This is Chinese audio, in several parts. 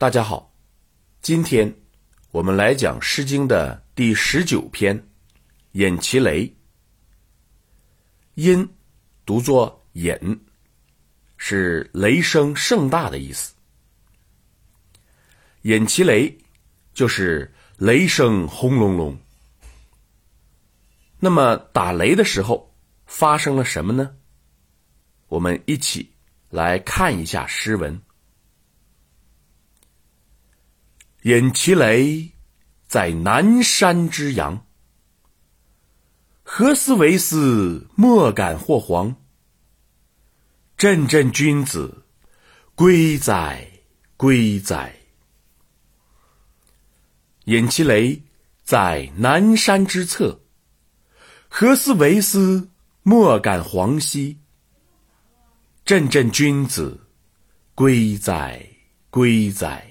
大家好，今天我们来讲《诗经》的第十九篇《偃其雷》。音读作“偃”，是雷声盛大的意思。偃其雷就是雷声轰隆隆。那么打雷的时候发生了什么呢？我们一起来看一下诗文。偃其雷，在南山之阳。何思为斯，莫敢或黄。振振君子，归哉，归哉！偃其雷，在南山之侧。何思为斯，莫敢黄兮。振振君子，归哉，归哉！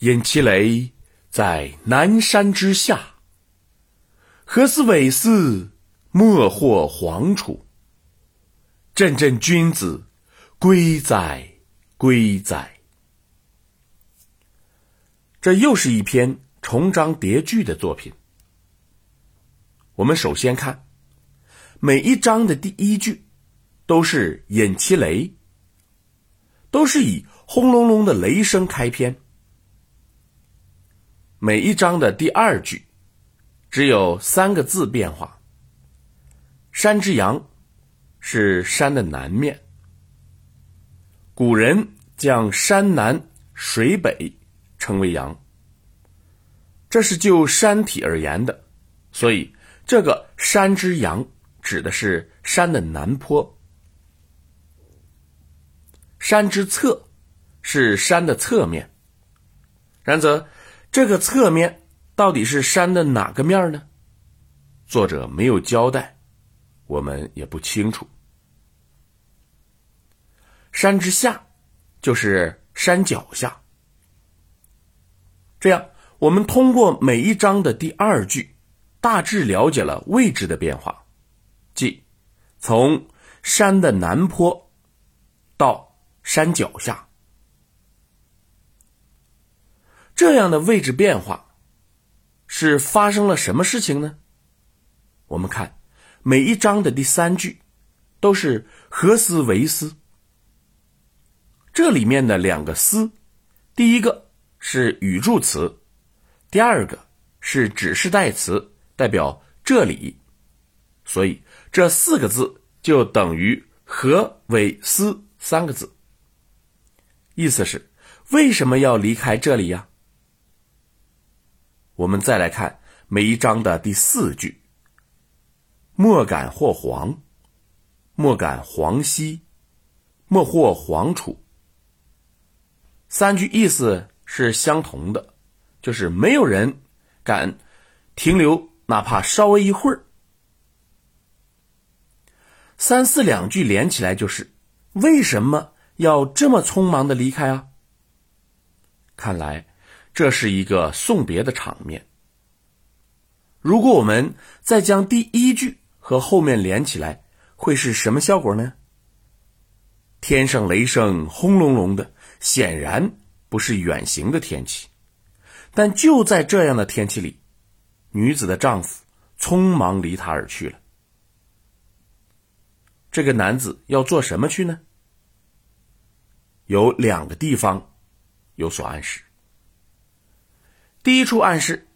尹其雷，在南山之下。何思伟斯，莫或黄楚。振振君子，归哉，归哉！这又是一篇重章叠句的作品。我们首先看每一章的第一句，都是偃其雷，都是以轰隆隆的雷声开篇。每一章的第二句，只有三个字变化。山之阳，是山的南面。古人将山南水北称为阳，这是就山体而言的，所以这个山之阳指的是山的南坡。山之侧，是山的侧面。然则。这个侧面到底是山的哪个面呢？作者没有交代，我们也不清楚。山之下就是山脚下。这样，我们通过每一章的第二句，大致了解了位置的变化，即从山的南坡到山脚下。这样的位置变化是发生了什么事情呢？我们看每一章的第三句都是“何思为思”，这里面的两个“思”，第一个是语助词，第二个是指示代词，代表这里，所以这四个字就等于“何为思”三个字。意思是为什么要离开这里呀？我们再来看每一章的第四句：“莫敢或黄，莫敢黄兮，莫或黄楚。”三句意思是相同的，就是没有人敢停留，哪怕稍微一会儿。三四两句连起来就是为什么要这么匆忙的离开啊？看来。这是一个送别的场面。如果我们再将第一句和后面连起来，会是什么效果呢？天上雷声轰隆隆的，显然不是远行的天气。但就在这样的天气里，女子的丈夫匆忙离她而去了。这个男子要做什么去呢？有两个地方有所暗示。第一处暗示，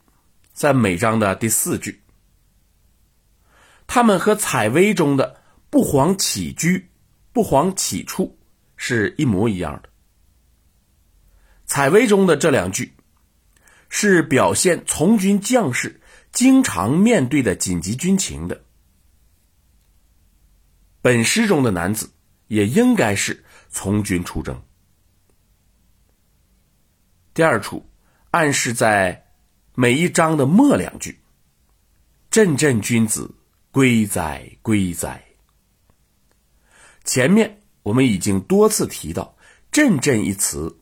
在每章的第四句，他们和采薇中的“不遑起居，不遑起处”是一模一样的。采薇中的这两句，是表现从军将士经常面对的紧急军情的。本诗中的男子也应该是从军出征。第二处。暗示在每一章的末两句：“振振君子，归哉，归哉。”前面我们已经多次提到“振振”一词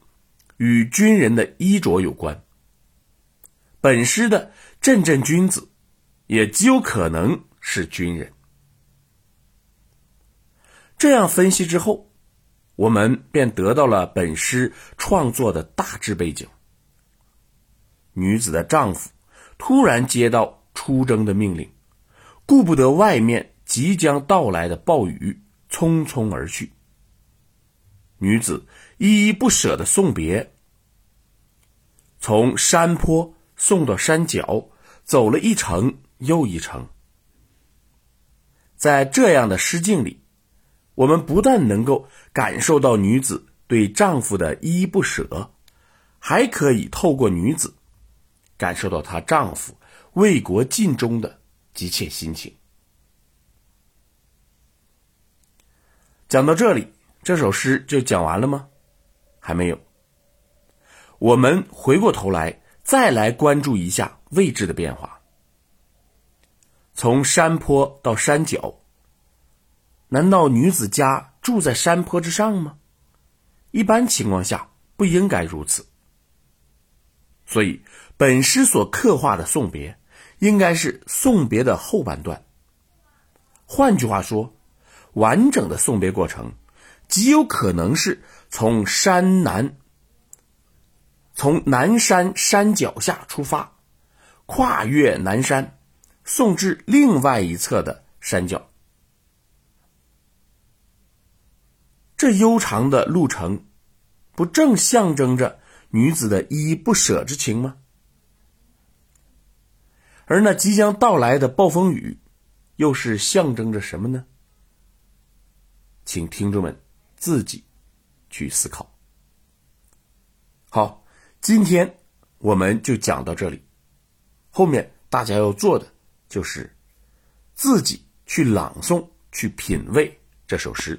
与军人的衣着有关。本诗的“振振君子”也极有可能是军人。这样分析之后，我们便得到了本诗创作的大致背景。女子的丈夫突然接到出征的命令，顾不得外面即将到来的暴雨，匆匆而去。女子依依不舍的送别，从山坡送到山脚，走了一程又一程。在这样的诗境里，我们不但能够感受到女子对丈夫的依依不舍，还可以透过女子感受到她丈夫为国尽忠的急切心情。讲到这里，这首诗就讲完了吗？还没有。我们回过头来，再来关注一下位置的变化。从山坡到山脚，难道女子家住在山坡之上吗？一般情况下不应该如此。所以，本诗所刻画的送别，应该是送别的后半段。换句话说，完整的送别过程，极有可能是从山南，从南山山脚下出发，跨越南山。送至另外一侧的山脚，这悠长的路程，不正象征着女子的依依不舍之情吗？而那即将到来的暴风雨，又是象征着什么呢？请听众们自己去思考。好，今天我们就讲到这里，后面大家要做的。就是自己去朗诵、去品味这首诗。